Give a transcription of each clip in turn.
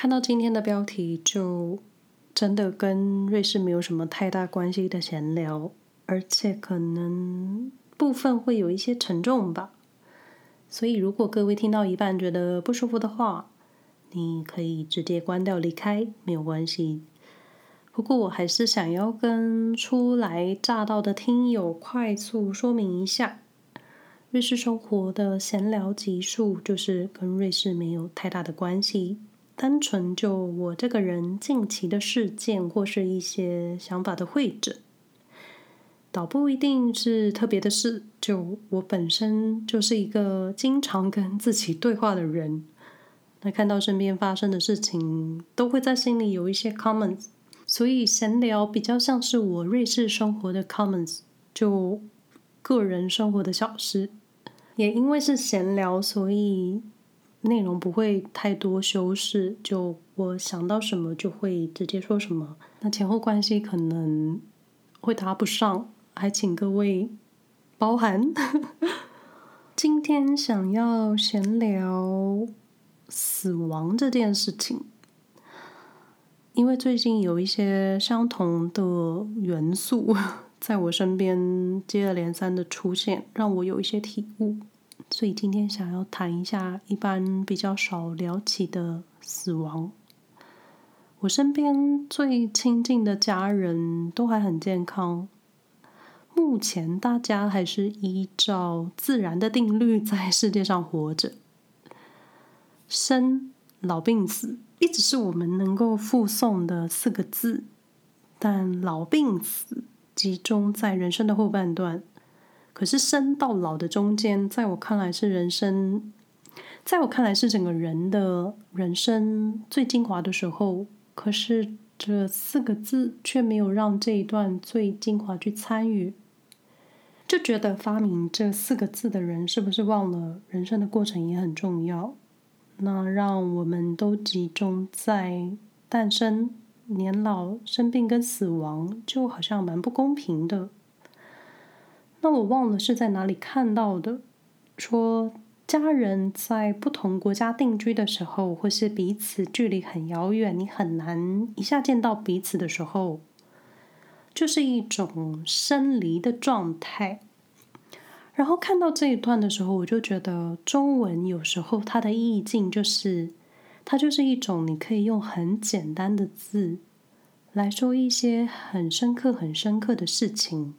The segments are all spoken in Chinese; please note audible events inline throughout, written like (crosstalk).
看到今天的标题，就真的跟瑞士没有什么太大关系的闲聊，而且可能部分会有一些沉重吧。所以，如果各位听到一半觉得不舒服的话，你可以直接关掉离开，没有关系。不过，我还是想要跟初来乍到的听友快速说明一下，瑞士生活的闲聊集数就是跟瑞士没有太大的关系。单纯就我这个人近期的事件或是一些想法的汇整，倒不一定是特别的事。就我本身就是一个经常跟自己对话的人，那看到身边发生的事情，都会在心里有一些 comments，所以闲聊比较像是我瑞士生活的 comments，就个人生活的小事。也因为是闲聊，所以。内容不会太多修饰，就我想到什么就会直接说什么。那前后关系可能会搭不上，还请各位包涵。(laughs) 今天想要闲聊死亡这件事情，因为最近有一些相同的元素 (laughs) 在我身边接二连三的出现，让我有一些体悟。所以今天想要谈一下一般比较少聊起的死亡。我身边最亲近的家人都还很健康，目前大家还是依照自然的定律在世界上活着。生老病死一直是我们能够附送的四个字，但老病死集中在人生的后半段。可是生到老的中间，在我看来是人生，在我看来是整个人的人生最精华的时候。可是这四个字却没有让这一段最精华去参与，就觉得发明这四个字的人是不是忘了人生的过程也很重要？那让我们都集中在诞生、年老、生病跟死亡，就好像蛮不公平的。那我忘了是在哪里看到的，说家人在不同国家定居的时候，或是彼此距离很遥远，你很难一下见到彼此的时候，就是一种生离的状态。然后看到这一段的时候，我就觉得中文有时候它的意境就是，它就是一种你可以用很简单的字来说一些很深刻、很深刻的事情。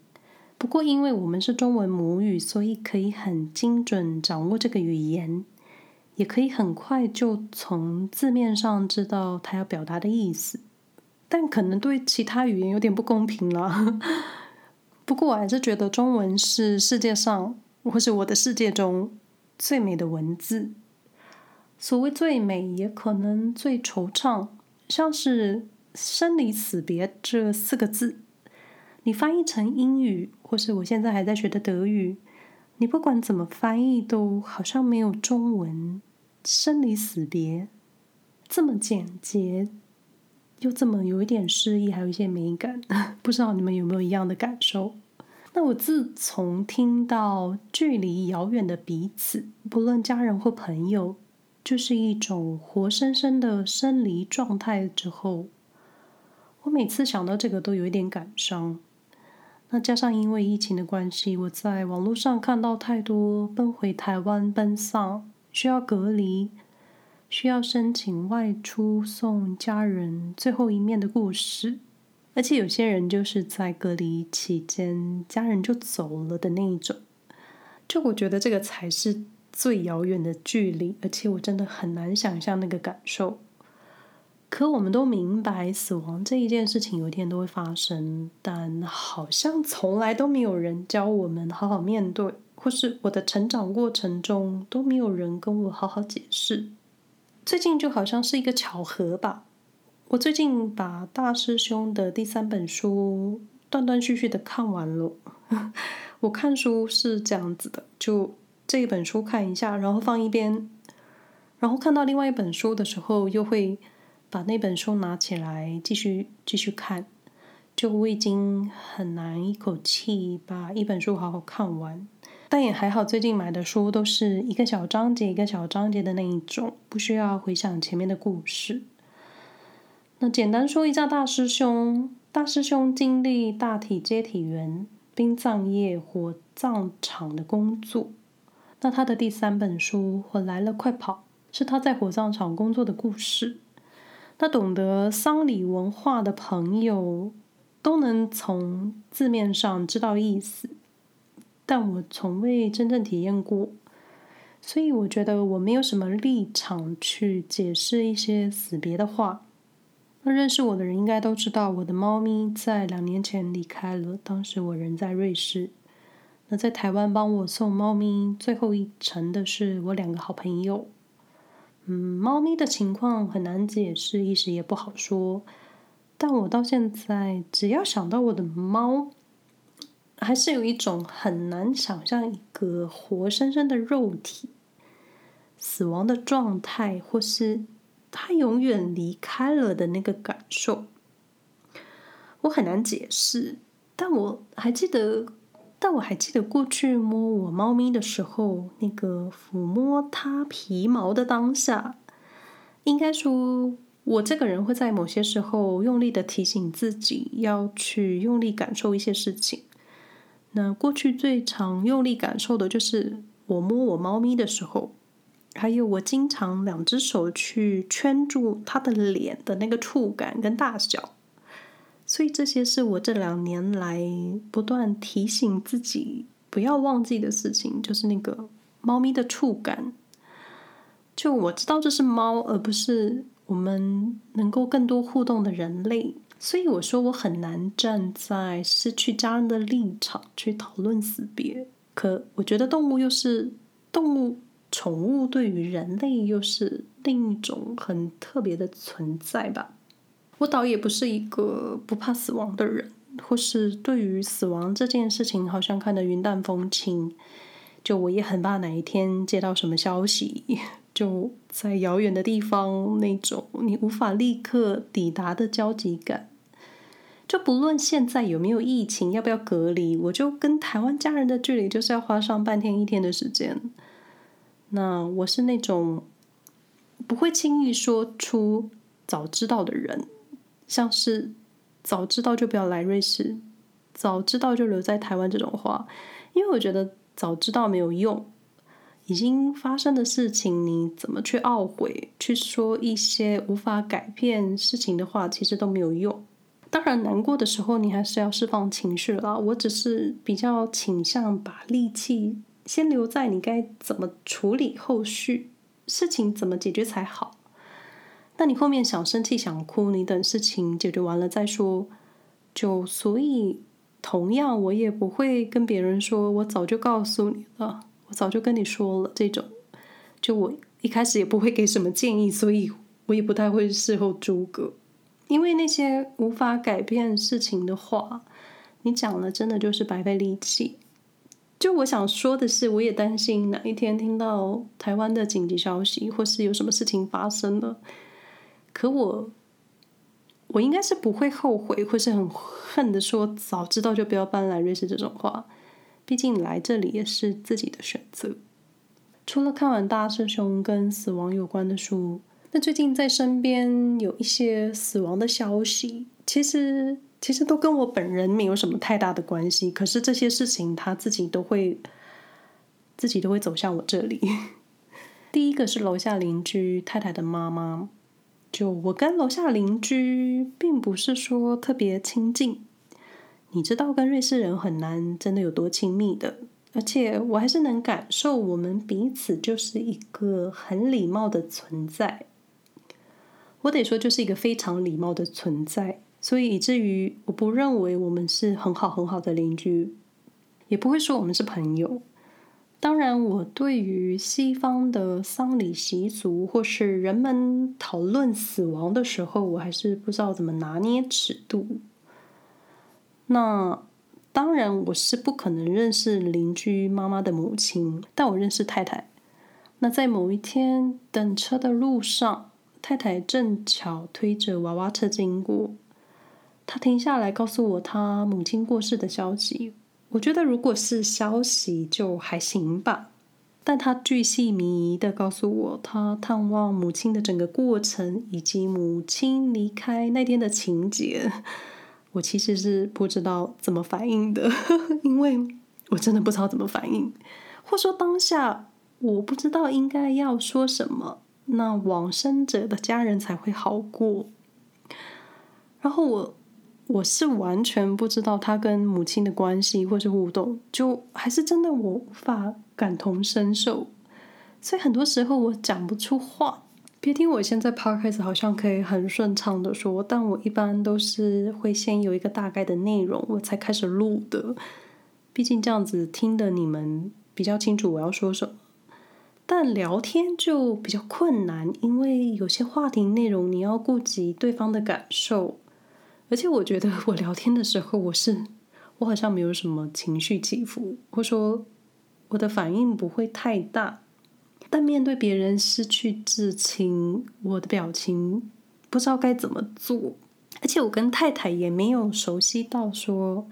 不过，因为我们是中文母语，所以可以很精准掌握这个语言，也可以很快就从字面上知道他要表达的意思。但可能对其他语言有点不公平了。(laughs) 不过，我还是觉得中文是世界上，或是我的世界中最美的文字。所谓最美，也可能最惆怅，像是“生离死别”这四个字。你翻译成英语，或是我现在还在学的德语，你不管怎么翻译，都好像没有中文“生离死别”这么简洁，又这么有一点诗意，还有一些美感。(laughs) 不知道你们有没有一样的感受？那我自从听到距离遥远的彼此，不论家人或朋友，就是一种活生生的生离状态之后，我每次想到这个都有一点感伤。那加上因为疫情的关系，我在网络上看到太多奔回台湾奔丧、需要隔离、需要申请外出送家人最后一面的故事，而且有些人就是在隔离期间家人就走了的那一种，就我觉得这个才是最遥远的距离，而且我真的很难想象那个感受。可我们都明白，死亡这一件事情有一天都会发生，但好像从来都没有人教我们好好面对，或是我的成长过程中都没有人跟我好好解释。最近就好像是一个巧合吧，我最近把大师兄的第三本书断断续续的看完了。(laughs) 我看书是这样子的，就这一本书看一下，然后放一边，然后看到另外一本书的时候又会。把那本书拿起来继续继续看，就我已经很难一口气把一本书好好看完，但也还好，最近买的书都是一个小章节一个小章节的那一种，不需要回想前面的故事。那简单说一下大师兄，大师兄经历大体接体员、殡葬业、火葬场的工作。那他的第三本书《我来了，快跑》是他在火葬场工作的故事。那懂得丧礼文化的朋友都能从字面上知道意思，但我从未真正体验过，所以我觉得我没有什么立场去解释一些死别的话。那认识我的人应该都知道，我的猫咪在两年前离开了。当时我人在瑞士。那在台湾帮我送猫咪最后一程的是我两个好朋友。嗯，猫咪的情况很难解释，一时也不好说。但我到现在，只要想到我的猫，还是有一种很难想象一个活生生的肉体死亡的状态，或是。他永远离开了的那个感受，我很难解释。但我还记得，但我还记得过去摸我猫咪的时候，那个抚摸它皮毛的当下。应该说，我这个人会在某些时候用力的提醒自己要去用力感受一些事情。那过去最常用力感受的就是我摸我猫咪的时候。还有，我经常两只手去圈住它的脸的那个触感跟大小，所以这些是我这两年来不断提醒自己不要忘记的事情，就是那个猫咪的触感。就我知道这是猫，而不是我们能够更多互动的人类，所以我说我很难站在失去家人的立场去讨论死别。可我觉得动物又是动物。宠物对于人类又是另一种很特别的存在吧。我倒也不是一个不怕死亡的人，或是对于死亡这件事情好像看得云淡风轻。就我也很怕哪一天接到什么消息，就在遥远的地方那种你无法立刻抵达的焦急感。就不论现在有没有疫情，要不要隔离，我就跟台湾家人的距离就是要花上半天一天的时间。那我是那种不会轻易说出早知道的人，像是早知道就不要来瑞士，早知道就留在台湾这种话，因为我觉得早知道没有用，已经发生的事情你怎么去懊悔，去说一些无法改变事情的话，其实都没有用。当然难过的时候你还是要释放情绪啦，我只是比较倾向把力气。先留在你该怎么处理后续事情怎么解决才好。那你后面想生气想哭，你等事情解决完了再说。就所以，同样我也不会跟别人说，我早就告诉你了，我早就跟你说了这种。就我一开始也不会给什么建议，所以我也不太会事后诸葛，因为那些无法改变事情的话，你讲了真的就是白费力气。就我想说的是，我也担心哪一天听到台湾的紧急消息，或是有什么事情发生了。可我，我应该是不会后悔，或是很恨的说，早知道就不要搬来瑞士这种话。毕竟来这里也是自己的选择。除了看完大师兄跟死亡有关的书，那最近在身边有一些死亡的消息，其实。其实都跟我本人没有什么太大的关系，可是这些事情他自己都会，自己都会走向我这里。(laughs) 第一个是楼下邻居太太的妈妈，就我跟楼下邻居并不是说特别亲近，你知道跟瑞士人很难真的有多亲密的，而且我还是能感受我们彼此就是一个很礼貌的存在，我得说就是一个非常礼貌的存在。所以以至于我不认为我们是很好很好的邻居，也不会说我们是朋友。当然，我对于西方的丧礼习俗或是人们讨论死亡的时候，我还是不知道怎么拿捏尺度。那当然，我是不可能认识邻居妈妈的母亲，但我认识太太。那在某一天等车的路上，太太正巧推着娃娃车经过。她停下来告诉我她母亲过世的消息。我觉得如果是消息就还行吧，但他巨细靡遗的告诉我，他探望母亲的整个过程，以及母亲离开那天的情节。我其实是不知道怎么反应的，(laughs) 因为我真的不知道怎么反应，或说当下我不知道应该要说什么，那往生者的家人才会好过。然后我我是完全不知道他跟母亲的关系或是互动，就还是真的我无法感同身受，所以很多时候我讲不出话。别听我现在 podcast 好像可以很顺畅的说，但我一般都是会先有一个大概的内容，我才开始录的。毕竟这样子听的你们比较清楚我要说什么。但聊天就比较困难，因为有些话题内容你要顾及对方的感受，而且我觉得我聊天的时候，我是我好像没有什么情绪起伏，或说我的反应不会太大。但面对别人失去至亲，我的表情不知道该怎么做，而且我跟太太也没有熟悉到说，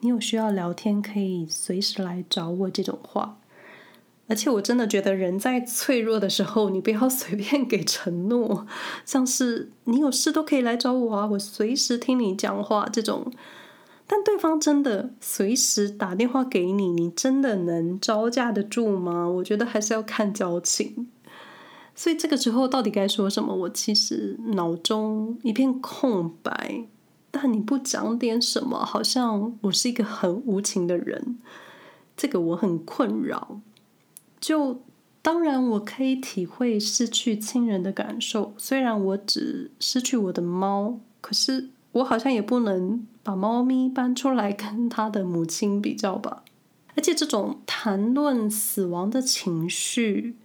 你有需要聊天可以随时来找我这种话。而且我真的觉得人在脆弱的时候，你不要 (laughs) 随便给承诺，像是你有事都可以来找我啊，我随时听你讲话这种。但对方真的随时打电话给你，你真的能招架得住吗？我觉得还是要看交情。所以这个时候到底该说什么？我其实脑中一片空白。但你不讲点什么，好像我是一个很无情的人。这个我很困扰。就当然我可以体会失去亲人的感受，虽然我只失去我的猫，可是我好像也不能。把猫咪搬出来跟它的母亲比较吧，而且这种谈论死亡的情绪，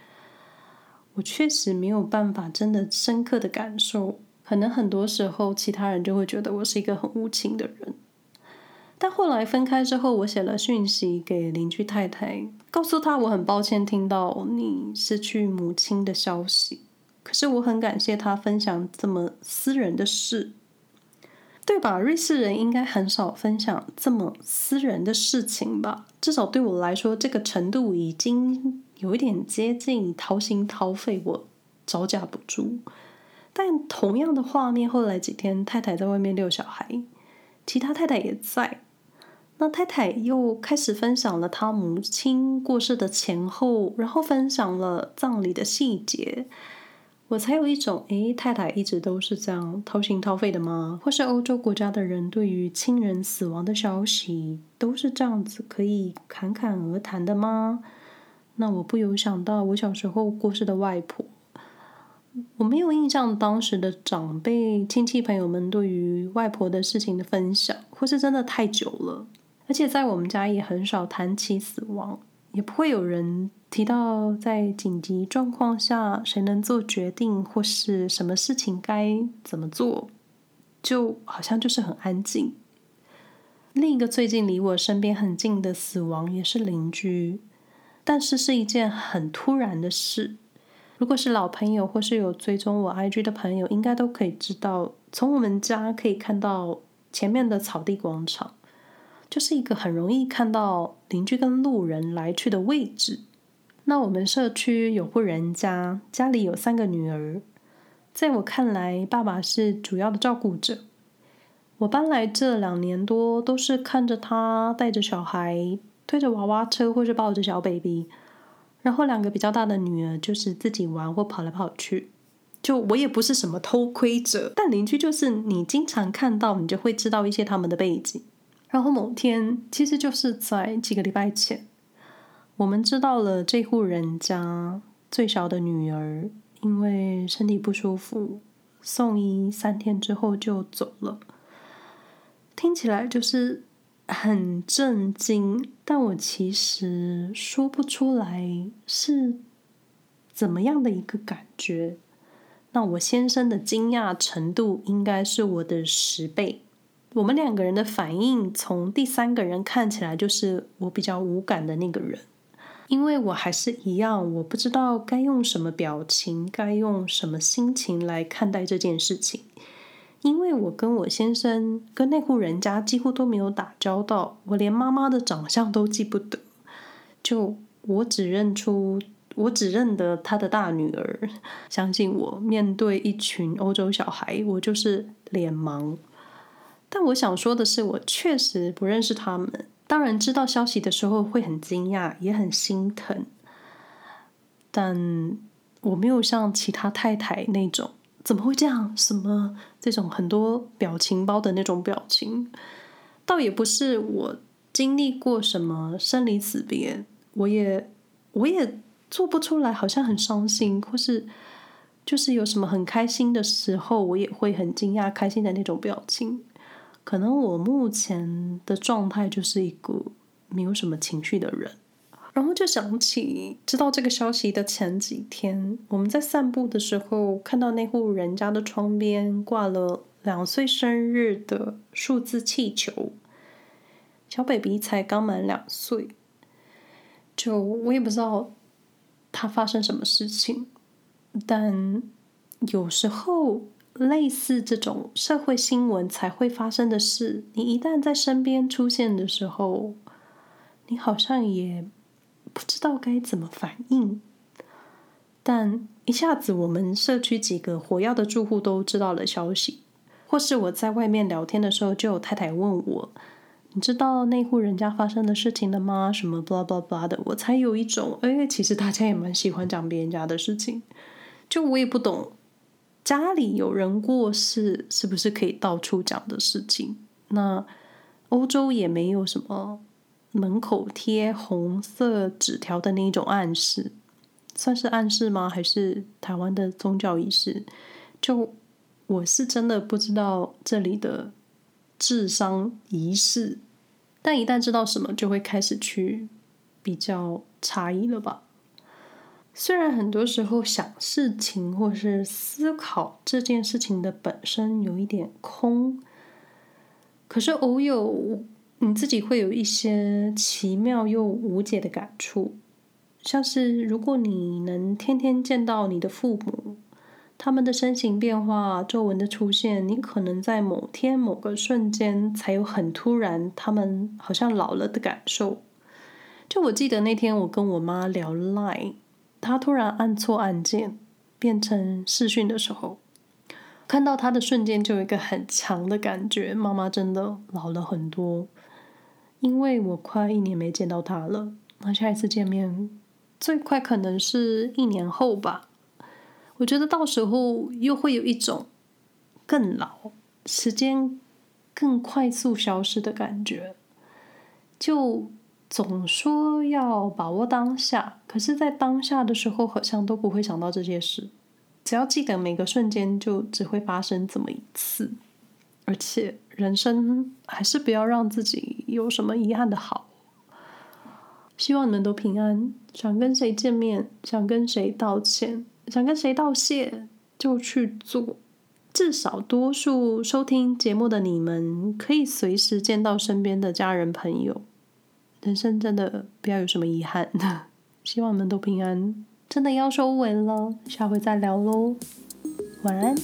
我确实没有办法真的深刻的感受。可能很多时候其他人就会觉得我是一个很无情的人。但后来分开之后，我写了讯息给邻居太太，告诉她我很抱歉听到你失去母亲的消息，可是我很感谢她分享这么私人的事。对吧？瑞士人应该很少分享这么私人的事情吧？至少对我来说，这个程度已经有一点接近掏心掏肺，我招架不住。但同样的画面，后来几天，太太在外面遛小孩，其他太太也在。那太太又开始分享了她母亲过世的前后，然后分享了葬礼的细节。我才有一种，诶，太太一直都是这样掏心掏肺的吗？或是欧洲国家的人对于亲人死亡的消息都是这样子可以侃侃而谈的吗？那我不由想到我小时候过世的外婆，我没有印象当时的长辈亲戚朋友们对于外婆的事情的分享，或是真的太久了，而且在我们家也很少谈起死亡，也不会有人。提到在紧急状况下，谁能做决定，或是什么事情该怎么做，就好像就是很安静。另一个最近离我身边很近的死亡也是邻居，但是是一件很突然的事。如果是老朋友或是有追踪我 IG 的朋友，应该都可以知道，从我们家可以看到前面的草地广场，就是一个很容易看到邻居跟路人来去的位置。那我们社区有户人家，家里有三个女儿。在我看来，爸爸是主要的照顾者。我搬来这两年多，都是看着他带着小孩，推着娃娃车，或是抱着小 baby。然后两个比较大的女儿就是自己玩或跑来跑去。就我也不是什么偷窥者，但邻居就是你经常看到，你就会知道一些他们的背景。然后某天，其实就是在几个礼拜前。我们知道了这户人家最小的女儿因为身体不舒服，送医三天之后就走了。听起来就是很震惊，但我其实说不出来是怎么样的一个感觉。那我先生的惊讶程度应该是我的十倍。我们两个人的反应，从第三个人看起来就是我比较无感的那个人。因为我还是一样，我不知道该用什么表情，该用什么心情来看待这件事情。因为我跟我先生跟那户人家几乎都没有打交道，我连妈妈的长相都记不得。就我只认出，我只认得他的大女儿。相信我，面对一群欧洲小孩，我就是脸盲。但我想说的是，我确实不认识他们。当然，知道消息的时候会很惊讶，也很心疼。但我没有像其他太太那种怎么会这样？什么这种很多表情包的那种表情，倒也不是我经历过什么生离死别，我也我也做不出来，好像很伤心，或是就是有什么很开心的时候，我也会很惊讶、开心的那种表情。可能我目前的状态就是一个没有什么情绪的人。然后就想起，知道这个消息的前几天，我们在散步的时候，看到那户人家的窗边挂了两岁生日的数字气球，小 baby 才刚满两岁，就我也不知道他发生什么事情，但有时候类似这种社会新闻才会发生的事，你一旦在身边出现的时候，你好像也。不知道该怎么反应，但一下子我们社区几个活跃的住户都知道了消息，或是我在外面聊天的时候，就有太太问我：“你知道那户人家发生的事情了吗？”什么 blah blah blah 的，我才有一种，哎，其实大家也蛮喜欢讲别人家的事情。就我也不懂，家里有人过世，是不是可以到处讲的事情？那欧洲也没有什么。门口贴红色纸条的那一种暗示，算是暗示吗？还是台湾的宗教仪式？就我是真的不知道这里的治丧仪式，但一旦知道什么，就会开始去比较差异了吧。虽然很多时候想事情或是思考这件事情的本身有一点空，可是偶有。你自己会有一些奇妙又无解的感触，像是如果你能天天见到你的父母，他们的身形变化、皱纹的出现，你可能在某天某个瞬间才有很突然，他们好像老了的感受。就我记得那天我跟我妈聊 lie 他突然按错按键变成视讯的时候，看到他的瞬间就有一个很强的感觉，妈妈真的老了很多。因为我快一年没见到他了，那下一次见面最快可能是一年后吧。我觉得到时候又会有一种更老、时间更快速消失的感觉。就总说要把握当下，可是，在当下的时候，好像都不会想到这些事。只要记得每个瞬间，就只会发生这么一次。而且人生还是不要让自己有什么遗憾的好。希望你们都平安。想跟谁见面，想跟谁道歉，想跟谁道谢，就去做。至少多数收听节目的你们，可以随时见到身边的家人朋友。人生真的不要有什么遗憾。(laughs) 希望你们都平安。真的要收尾了，下回再聊喽。晚安。